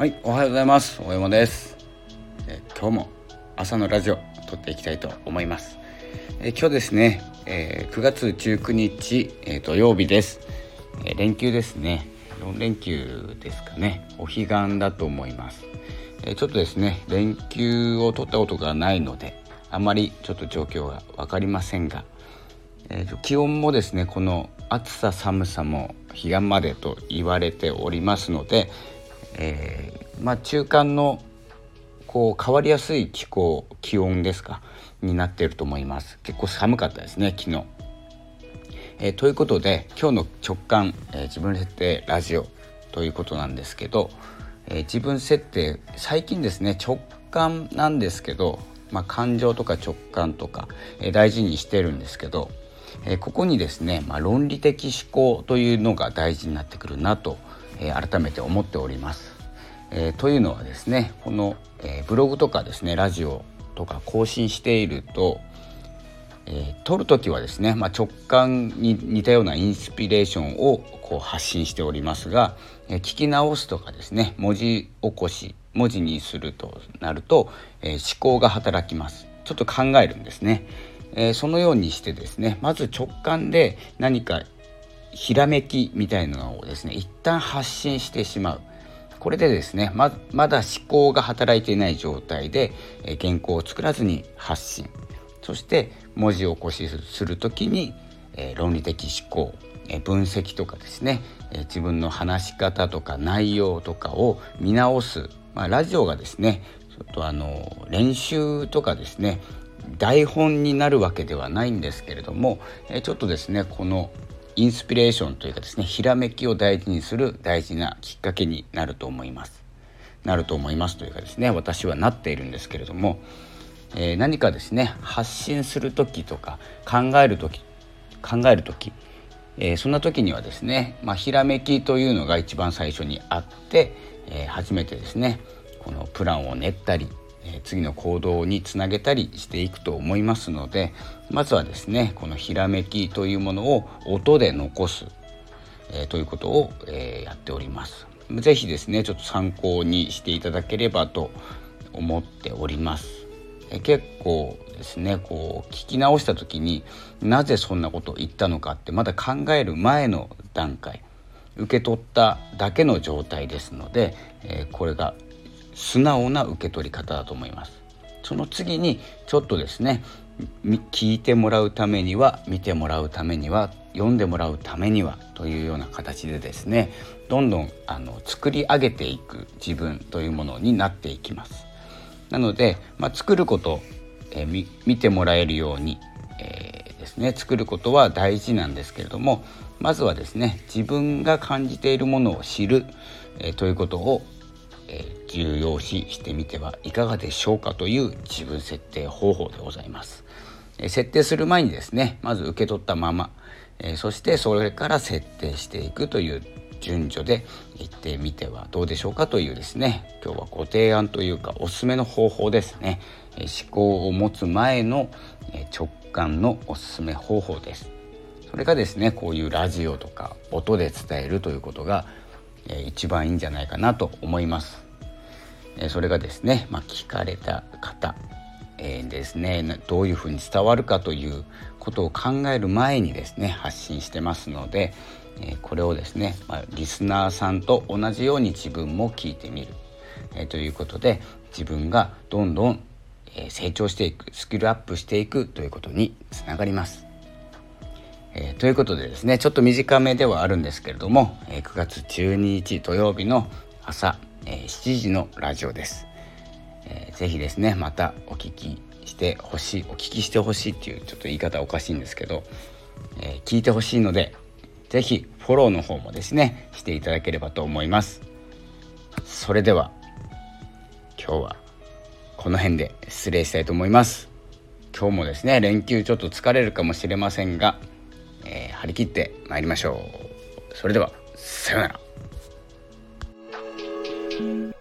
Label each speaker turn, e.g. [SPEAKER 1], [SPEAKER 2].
[SPEAKER 1] はいおはようございます。大山です。え今日も朝のラジオ撮っていきたいと思います。え今日ですね、えー、9月19日、えー、土曜日です、えー、連休ですね。4連休ですかね。お彼岸だと思います、えちょっとですね連休を取ったことがないのであまりちょっと状況が分かりませんが、えーと、気温もですねこの暑さ寒さも彼岸までと言われておりますので、えー、まあ、中間のこう変わりやすい気候気温ですかになっていると思います。結構寒かったですね昨日、えー、ということで今日の直感、えー、自分設定ラジオということなんですけど、え自分設定最近ですね直感なんですけど、まあ、感情とか直感とか、え大事にしてるんですけど、えここにですね、まあ、論理的思考というのが大事になってくるなと、え改めて思っております。えというのはですねこの、えブログとかですねラジオとか更新していると、えー、撮る時はですね、まあ、直感に似たようなインスピレーションをこう発信しておりますが、えー、聞き直すとかですね文字起こし文字にするとなると、えー、思考が働きますちょっと考えるんですね、えそのようにしてですねまず直感で何かひらめきみたいなのをですね一旦発信してしまう。これでですねままだ思考が働いていない状態で、え原稿を作らずに発信。そして文字を起こしする時に、え論理的思考、え分析とかですね、え自分の話し方とか内容とかを見直す、まあ、ラジオがですねちょっとあの練習とかですね台本になるわけではないんですけれども、えちょっとですねこのインスピレーションというかですねひらめきを大事にする大事なきっかけになると思います。なると思いますというかですね私はなっているんですけれども、えー、何かですね発信する時とか考える時考える時、えー、そんな時にはですね、まあ、ひらめきというのが一番最初にあって、えー、初めてですねこのプランを練ったりえ次の行動につなげたりしていくと思いますのでまずはですねこのひらめきというものを音で残す、えということを、えやっております。是非ですねちょっと参考にしていただければと思っております。え結構ですねこう聞き直した時になぜそんなことを言ったのかってまだ考える前の段階受け取っただけの状態ですので、えこれが素直な受け取り方だと思います。その次にちょっとですね聞いてもらうためには見てもらうためには読んでもらうためにはというような形でですねどんどんあの作り上げていく自分というものになっていきます。なので、まあ、作ること、えー、見てもらえるように、えー、ですね作ることは大事なんですけれどもまずはですね自分が感じているものを知る、えー、ということをえ重要視してみてはいかがでしょうかという自分設定方法でございます。設定する前にですねまず受け取ったまま、そしてそれから設定していくという順序でいってみてはどうでしょうかというですね今日はご提案というかおすすめの方法ですね、思考を持つ前の直感のおすすめ方法ですそれがですねこういうラジオとか音で伝えるということが一番いいんじゃないかなと思います。それがですね、まあ、聞かれた方、えー、ですねどういうふうに伝わるかということを考える前にですね発信してますので、えこれをですね、まあ、リスナーさんと同じように自分も聞いてみる、えということで自分がどんどん成長していくスキルアップしていくということにつながります。えー、ということでですねちょっと短めではあるんですけれども、えー、9月12日土曜日の朝、え、7時のラジオです、えー、ぜひですねまたお聞きしてほしいお聞きしてほしいっていうちょっと言い方おかしいんですけど、え、聞いてほしいのでぜひフォローの方もですねしていただければと思います。それでは今日はこの辺で失礼したいと思います。今日もですね連休ちょっと疲れるかもしれませんがえー、張り切って参りましょう。それではさようなら。Bye.